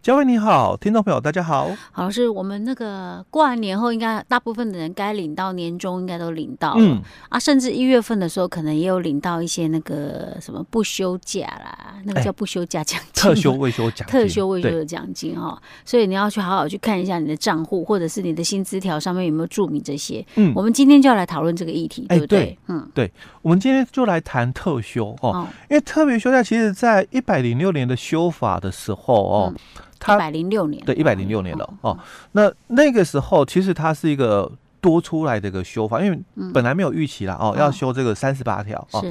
嘉惠你好，听众朋友大家好。好，老师，我们那个过完年后，应该大部分的人该领到年终，应该都领到了。嗯啊，甚至一月份的时候，可能也有领到一些那个什么不休假啦，那个叫不休假奖金、特休未休奖金、特休未休的奖金哈。所以你要去好好去看一下你的账户，或者是你的薪资条上面有没有注明这些。嗯，我们今天就要来讨论这个议题，对不对？对嗯，对，我们今天就来谈特休哦，因为特别休假其实在一百零六年的修法的时候哦。嗯一百零六年，对，一百零六年了哦，哦。那那个时候，其实它是一个多出来的一个修法，因为本来没有预期啦哦，要修这个三十八条哦。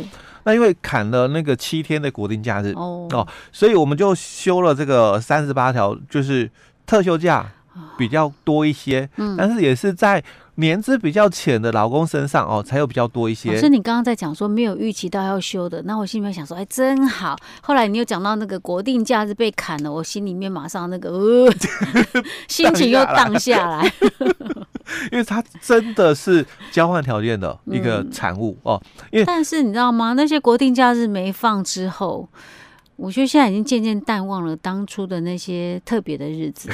那因为砍了那个七天的国定假日哦，哦，所以我们就修了这个三十八条，就是特休假比较多一些，嗯但是也是在。年资比较浅的老公身上哦，才有比较多一些。所以你刚刚在讲说没有预期到要休的，那我心里面想说，哎，真好。后来你又讲到那个国定假日被砍了，我心里面马上那个呃，心情又荡下来。因为它真的是交换条件的一个产物哦。因为但是你知道吗？那些国定假日没放之后。我觉得现在已经渐渐淡忘了当初的那些特别的日子，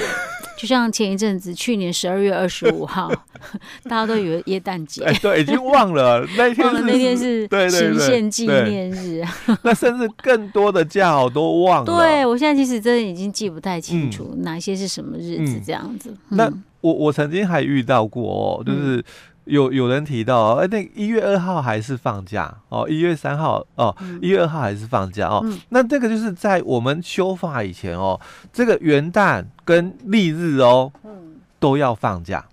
就像前一阵子，去年十二月二十五号，大家都以为耶诞节，哎，对，已经忘了那天，忘了那天是行宪纪念日，那甚至更多的假我都忘了。对，我现在其实真的已经记不太清楚、嗯、哪些是什么日子这样子。嗯、那我我曾经还遇到过哦，就是。嗯有有人提到，哎，那一月二号还是放假哦，一月三号哦，一月二号还是放假哦。嗯、那这个就是在我们修法以前哦，这个元旦跟历日哦，嗯、都要放假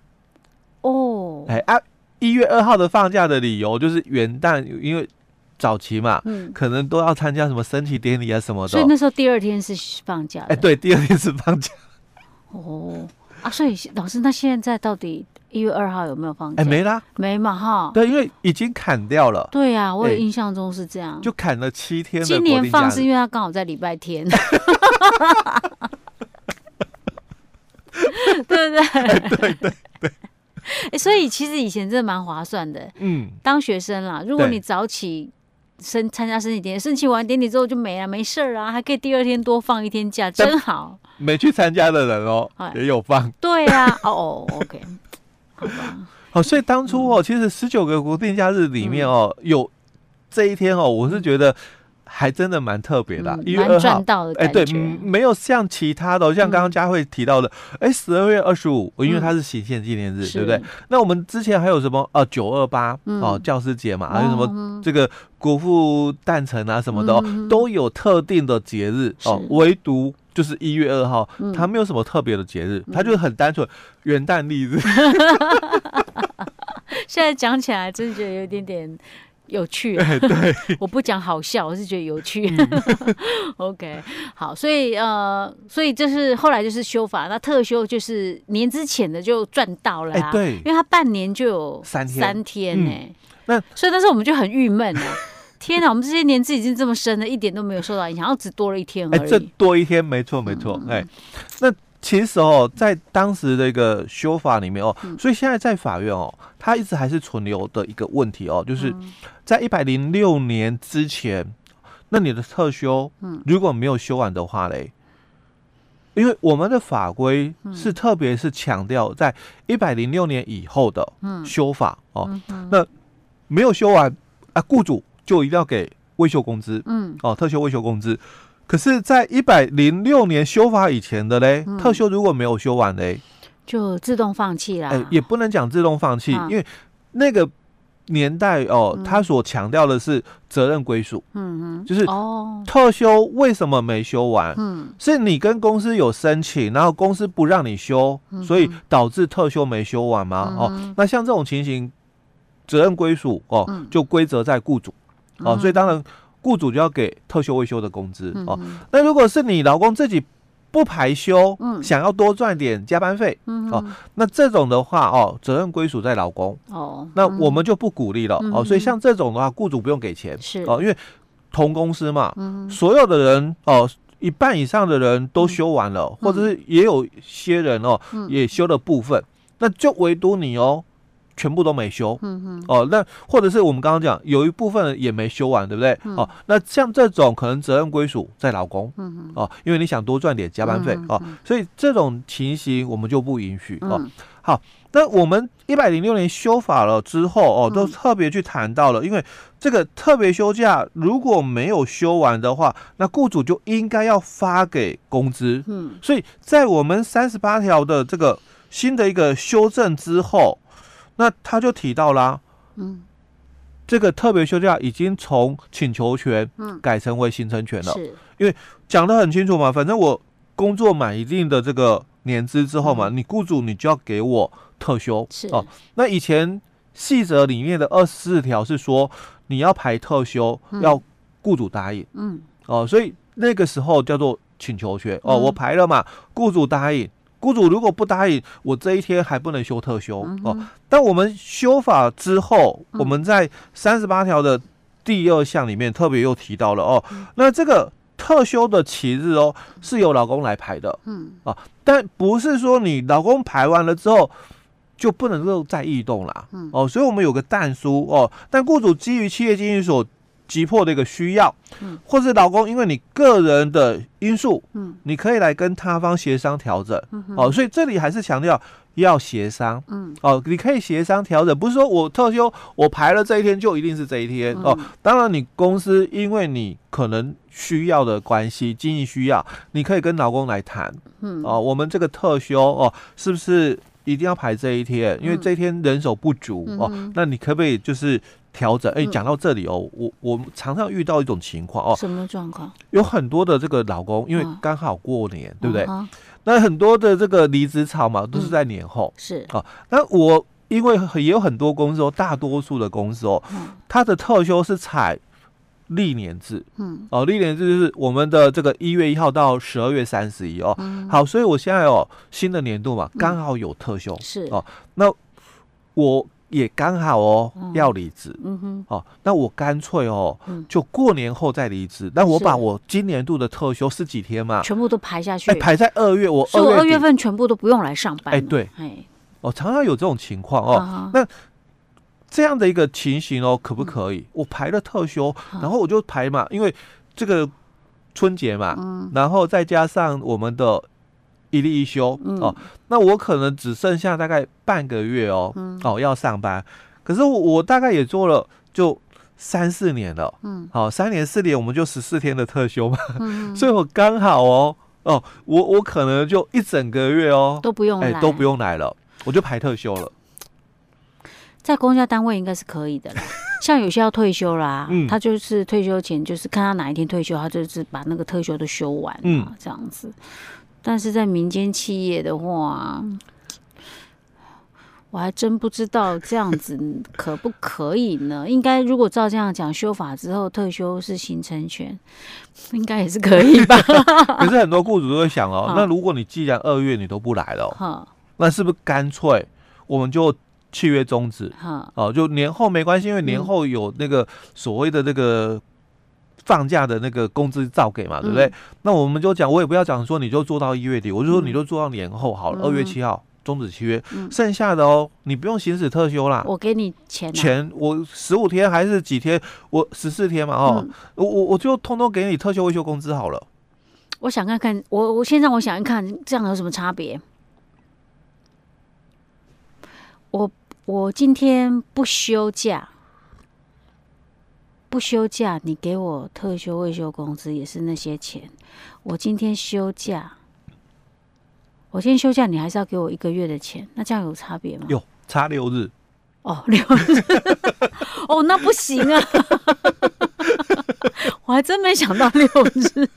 哦。哎啊，一月二号的放假的理由就是元旦，因为早期嘛，嗯、可能都要参加什么升旗典礼啊什么的，所以那时候第二天是放假。哎，对，第二天是放假。哦啊，所以老师，那现在到底？一月二号有没有放假？哎，没啦，没嘛哈。对，因为已经砍掉了。对呀，我有印象中是这样，就砍了七天。今年放是因为它刚好在礼拜天，对不对？对对对。哎，所以其实以前真的蛮划算的。嗯，当学生啦，如果你早起升参加升旗典礼，升旗完典礼之后就没了，没事儿啊，还可以第二天多放一天假，真好。没去参加的人哦，也有放。对呀，哦，OK。好，所以当初哦，其实十九个国定假日里面哦，有这一天哦，我是觉得还真的蛮特别的，一月二号，哎，对，没有像其他的，像刚刚佳慧提到的，哎，十二月二十五，因为它是行宪纪念日，对不对？那我们之前还有什么？呃，九二八哦，教师节嘛，还有什么这个国父诞辰啊什么的，都有特定的节日哦，唯独。就是一月二号，它没有什么特别的节日，它就是很单纯元旦历日。现在讲起来，真的觉得有一点点有趣。对，我不讲好笑，我是觉得有趣。OK，好，所以呃，所以就是后来就是修法，那特休就是年之前的就赚到了啊。对，因为他半年就有三天，三天呢。那所以那时候我们就很郁闷啊。天哪，我们这些年资已经这么深了，一点都没有受到影响，然后只多了一天而已。哎，这多一天，没错没错。哎，那其实哦，在当时的一个修法里面哦，所以现在在法院哦，它一直还是存留的一个问题哦，就是在一百零六年之前，那你的特休如果没有修完的话嘞，因为我们的法规是特别是强调在一百零六年以后的修法哦，那没有修完啊，雇主。就一定要给未休工资，嗯，哦，特休未休工资。可是，在一百零六年修法以前的嘞，嗯、特休如果没有修完嘞，就自动放弃了。哎、欸，也不能讲自动放弃，啊、因为那个年代哦，他、嗯、所强调的是责任归属。嗯嗯，就是哦，特休为什么没修完？嗯，是你跟公司有申请，然后公司不让你休，嗯、所以导致特休没修完吗？嗯、哦，那像这种情形，责任归属哦，嗯、就归责在雇主。哦，所以当然，雇主就要给特休未休的工资哦。那如果是你老公自己不排休，嗯，想要多赚点加班费，嗯，哦，那这种的话，哦，责任归属在老公，哦，那我们就不鼓励了，哦。所以像这种的话，雇主不用给钱，是。哦，因为同公司嘛，嗯，所有的人哦，一半以上的人都休完了，或者是也有些人哦，也休了部分，那就唯独你哦。全部都没休，嗯嗯，哦，那或者是我们刚刚讲有一部分也没休完，对不对？嗯、哦，那像这种可能责任归属在老公，嗯嗯，哦，因为你想多赚点加班费，嗯、哦，所以这种情形我们就不允许，哦，嗯、好，那我们一百零六年修法了之后，哦，都特别去谈到了，因为这个特别休假如果没有休完的话，那雇主就应该要发给工资，嗯，所以在我们三十八条的这个新的一个修正之后。那他就提到啦，嗯，这个特别休假已经从请求权，改成为形成权了，是，因为讲的很清楚嘛，反正我工作满一定的这个年资之后嘛，你雇主你就要给我特休，是。哦。那以前细则里面的二十四条是说你要排特休，要雇主答应，嗯，哦，所以那个时候叫做请求权，哦，我排了嘛，雇主答应。雇主如果不答应，我这一天还不能休特休、嗯、哦。但我们修法之后，嗯、我们在三十八条的第二项里面特别又提到了哦，嗯、那这个特休的期日哦是由老公来排的，嗯。啊，但不是说你老公排完了之后就不能够再异动了，嗯。哦，所以我们有个但书哦，但雇主基于企业经营所急迫的一个需要，嗯，或是老公因为你个人的因素，嗯，你可以来跟他方协商调整，嗯，哦，所以这里还是强调要协商，嗯，哦，你可以协商调整，不是说我特休我排了这一天就一定是这一天，嗯、哦，当然你公司因为你可能需要的关系，经济需要，你可以跟老公来谈，嗯，哦，我们这个特休哦，是不是一定要排这一天？因为这一天人手不足，嗯、哦，那你可不可以就是？调整哎，讲到这里哦，我我常常遇到一种情况哦，什么状况？有很多的这个老公，因为刚好过年，对不对？那很多的这个离职潮嘛，都是在年后。是啊，那我因为也有很多公司哦，大多数的公司哦，它的特休是采历年制。嗯，哦，历年制就是我们的这个一月一号到十二月三十一哦。好，所以我现在哦，新的年度嘛，刚好有特休。是哦，那我。也刚好哦，要离职，嗯哼，哦，那我干脆哦，就过年后再离职。那我把我今年度的特休十几天嘛，全部都排下去，哎，排在二月，我二月份全部都不用来上班。哎，对，哎，哦，常常有这种情况哦。那这样的一个情形哦，可不可以？我排了特休，然后我就排嘛，因为这个春节嘛，然后再加上我们的。一例一休、嗯、哦，那我可能只剩下大概半个月哦，嗯、哦要上班，可是我我大概也做了就三四年了，嗯，好、哦、三年四年我们就十四天的特休嘛，嗯、所以我刚好哦哦，我我可能就一整个月哦都不用来、欸、都不用来了，我就排特休了，在公家单位应该是可以的啦，像有些要退休啦，嗯、他就是退休前就是看他哪一天退休，他就是把那个特休都休完，嗯，这样子。但是在民间企业的话，我还真不知道这样子可不可以呢？应该如果照这样讲，修法之后退休是形成权，应该也是可以吧？可是很多雇主都会想哦，那如果你既然二月你都不来了，哈，那是不是干脆我们就契约终止？哈，哦，就年后没关系，因为年后有那个所谓的这个。放假的那个工资照给嘛，对不对？嗯、那我们就讲，我也不要讲说你就做到一月底，我就说你就做到年后好了，二、嗯、月七号终止契约，嗯、剩下的哦，你不用行使特休啦，我给你钱、啊，钱我十五天还是几天？我十四天嘛，哦，嗯、我我我就通通给你特休未休工资好了。我想看看，我我现在我想一看，这样有什么差别？我我今天不休假。不休假，你给我特休未休工资也是那些钱。我今天休假，我今天休假，你还是要给我一个月的钱，那这样有差别吗？有差六日。哦，六日。哦，那不行啊！我还真没想到六日。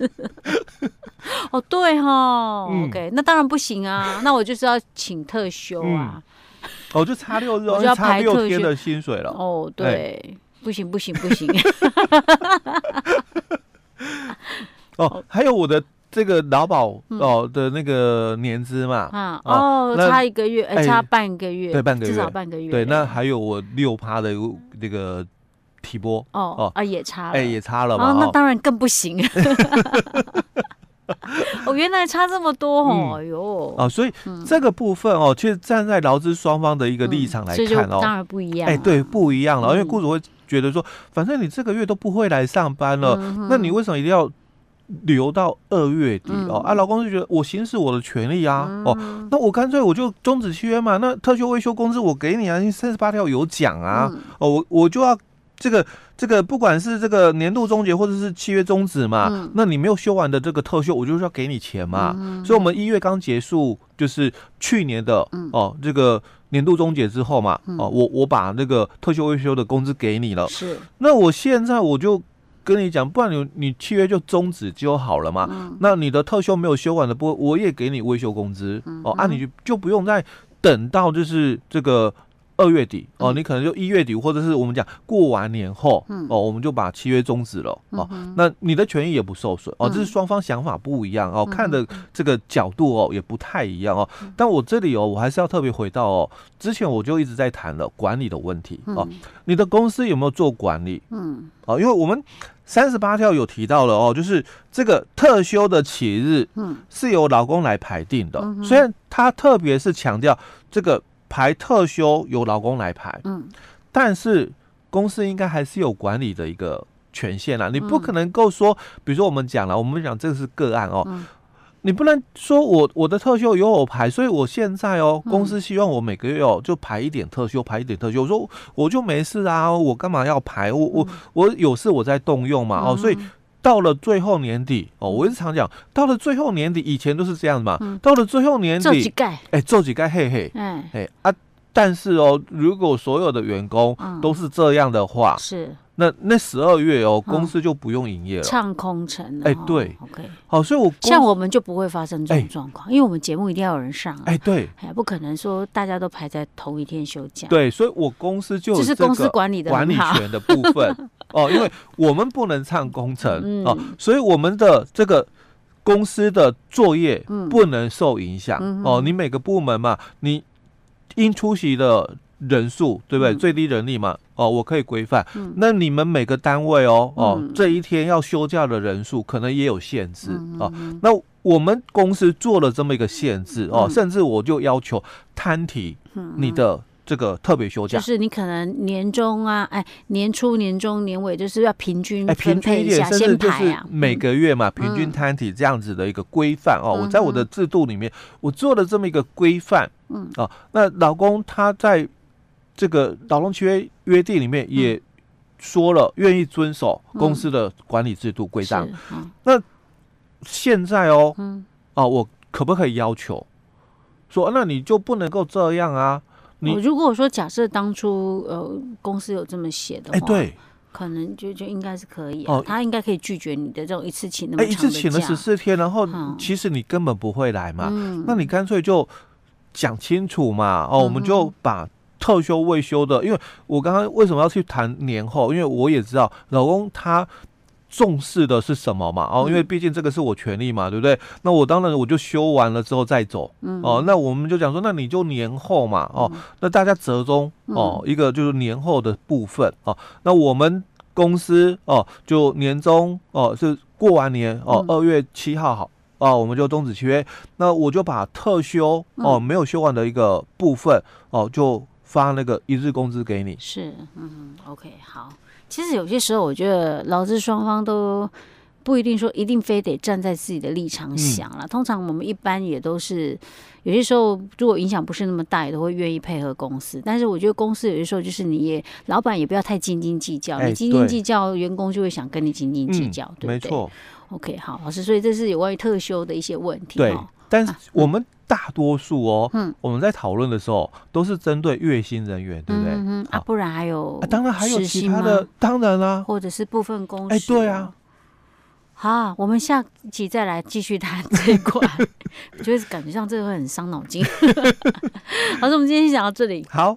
哦，对哈。嗯、OK，那当然不行啊。那我就是要请特休啊。嗯、哦，就差六日，我就要排六天的薪水了。哦，对。欸不行不行不行！哦，还有我的这个劳保哦的那个年资嘛，啊哦，差一个月，哎，差半个月，对，半个月，至少半个月。对，那还有我六趴的那个提拨，哦哦。啊，也差了，哎，也差了嘛，那当然更不行。哦原来差这么多哦，哟，哦，所以这个部分哦，其实站在劳资双方的一个立场来看哦，当然不一样，哎，对，不一样了，因为雇主会觉得说，反正你这个月都不会来上班了，那你为什么一定要？留到二月底？哦，啊，老公就觉得我行使我的权利啊，哦，那我干脆我就终止契约嘛，那特休未休工资我给你啊，三十八条有讲啊，哦，我我就要这个这个，不管是这个年度终结或者是契约终止嘛，那你没有休完的这个特休，我就是要给你钱嘛，所以我们一月刚结束，就是去年的哦，这个年度终结之后嘛，哦，我我把那个特休未休的工资给你了，是，那我现在我就。跟你讲，不然你你契约就终止就好了嘛。嗯、那你的特休没有休完的，不，我也给你未休工资、嗯、哦。啊，你就就不用再等到就是这个。二月底哦，你可能就一月底，或者是我们讲过完年后哦，我们就把契约终止了哦。那你的权益也不受损哦，这是双方想法不一样哦，看的这个角度哦也不太一样哦。但我这里哦，我还是要特别回到哦，之前我就一直在谈了管理的问题哦。你的公司有没有做管理？嗯，哦，因为我们三十八条有提到了哦，就是这个特休的起日，嗯，是由劳工来排定的。虽然他特别是强调这个。排特休由劳工来排，嗯，但是公司应该还是有管理的一个权限啦。你不可能够说，比如说我们讲了，我们讲这个是个案哦，你不能说我我的特休由我排，所以我现在哦，公司希望我每个月哦就排一点特休，排一点特休。我说我就没事啊，我干嘛要排？我我我有事我在动用嘛，哦，所以到了最后年底哦，我一直常讲，到了最后年底，以前都是这样子嘛，到了最后年底，哎，做几盖嘿嘿，哎。哎啊。但是哦，如果所有的员工都是这样的话，是。那那十二月哦，公司就不用营业了，唱空城了。哎，对，OK，好，所以我像我们就不会发生这种状况，因为我们节目一定要有人上。哎，对，哎，不可能说大家都排在同一天休假。对，所以我公司就这是公司管理的管理权的部分 哦，因为我们不能唱空城哦，所以我们的这个公司的作业不能受影响哦。你每个部门嘛，你。应出席的人数，对不对？嗯、最低人力嘛，哦，我可以规范。嗯、那你们每个单位哦，哦，嗯、这一天要休假的人数可能也有限制、嗯、哦。那我们公司做了这么一个限制、嗯、哦，甚至我就要求摊提你的。这个特别休假，就是你可能年终啊，哎，年初、年终、年尾，就是要平均分配一下，先排啊，每个月嘛，平均摊体这样子的一个规范哦。我在我的制度里面，我做了这么一个规范，嗯。啊，那老公他在这个劳动契约约定里面也说了，愿意遵守公司的管理制度规章。那现在哦，嗯。啊，我可不可以要求？说，那你就不能够这样啊？你如果说假设当初呃公司有这么写的话，哎对，可能就就应该是可以哦，他应该可以拒绝你的这种一次请那么长的假，一次请了十四天，然后其实你根本不会来嘛，那你干脆就讲清楚嘛，哦，我们就把特休未休的，因为我刚刚为什么要去谈年后？因为我也知道老公他。重视的是什么嘛？哦，因为毕竟这个是我权利嘛，对不对？那我当然我就修完了之后再走。哦，那我们就讲说，那你就年后嘛。哦，那大家折中哦，一个就是年后的部分哦。那我们公司哦，就年终哦，是过完年哦，二月七号好哦，我们就终止契约。那我就把特休哦没有休完的一个部分哦，就发那个一日工资给你。是，嗯，OK，好。其实有些时候，我觉得劳资双方都不一定说一定非得站在自己的立场想了。嗯、通常我们一般也都是有些时候，如果影响不是那么大，也都会愿意配合公司。但是我觉得公司有些时候就是你也老板也不要太斤斤计较，欸、你斤斤计较，员工就会想跟你斤斤计较，嗯、对不对？没错。OK，好，老师，所以这是有关于特休的一些问题。对，但是我们。大多数哦，嗯，我们在讨论的时候都是针对月薪人员，对不对？嗯啊，不然还有，啊当然还有其他的，当然啦，或者是部分公司，哎，对啊。好，我们下期再来继续谈这一块，我觉得感觉上这个会很伤脑筋。好，那我们今天先讲到这里。好。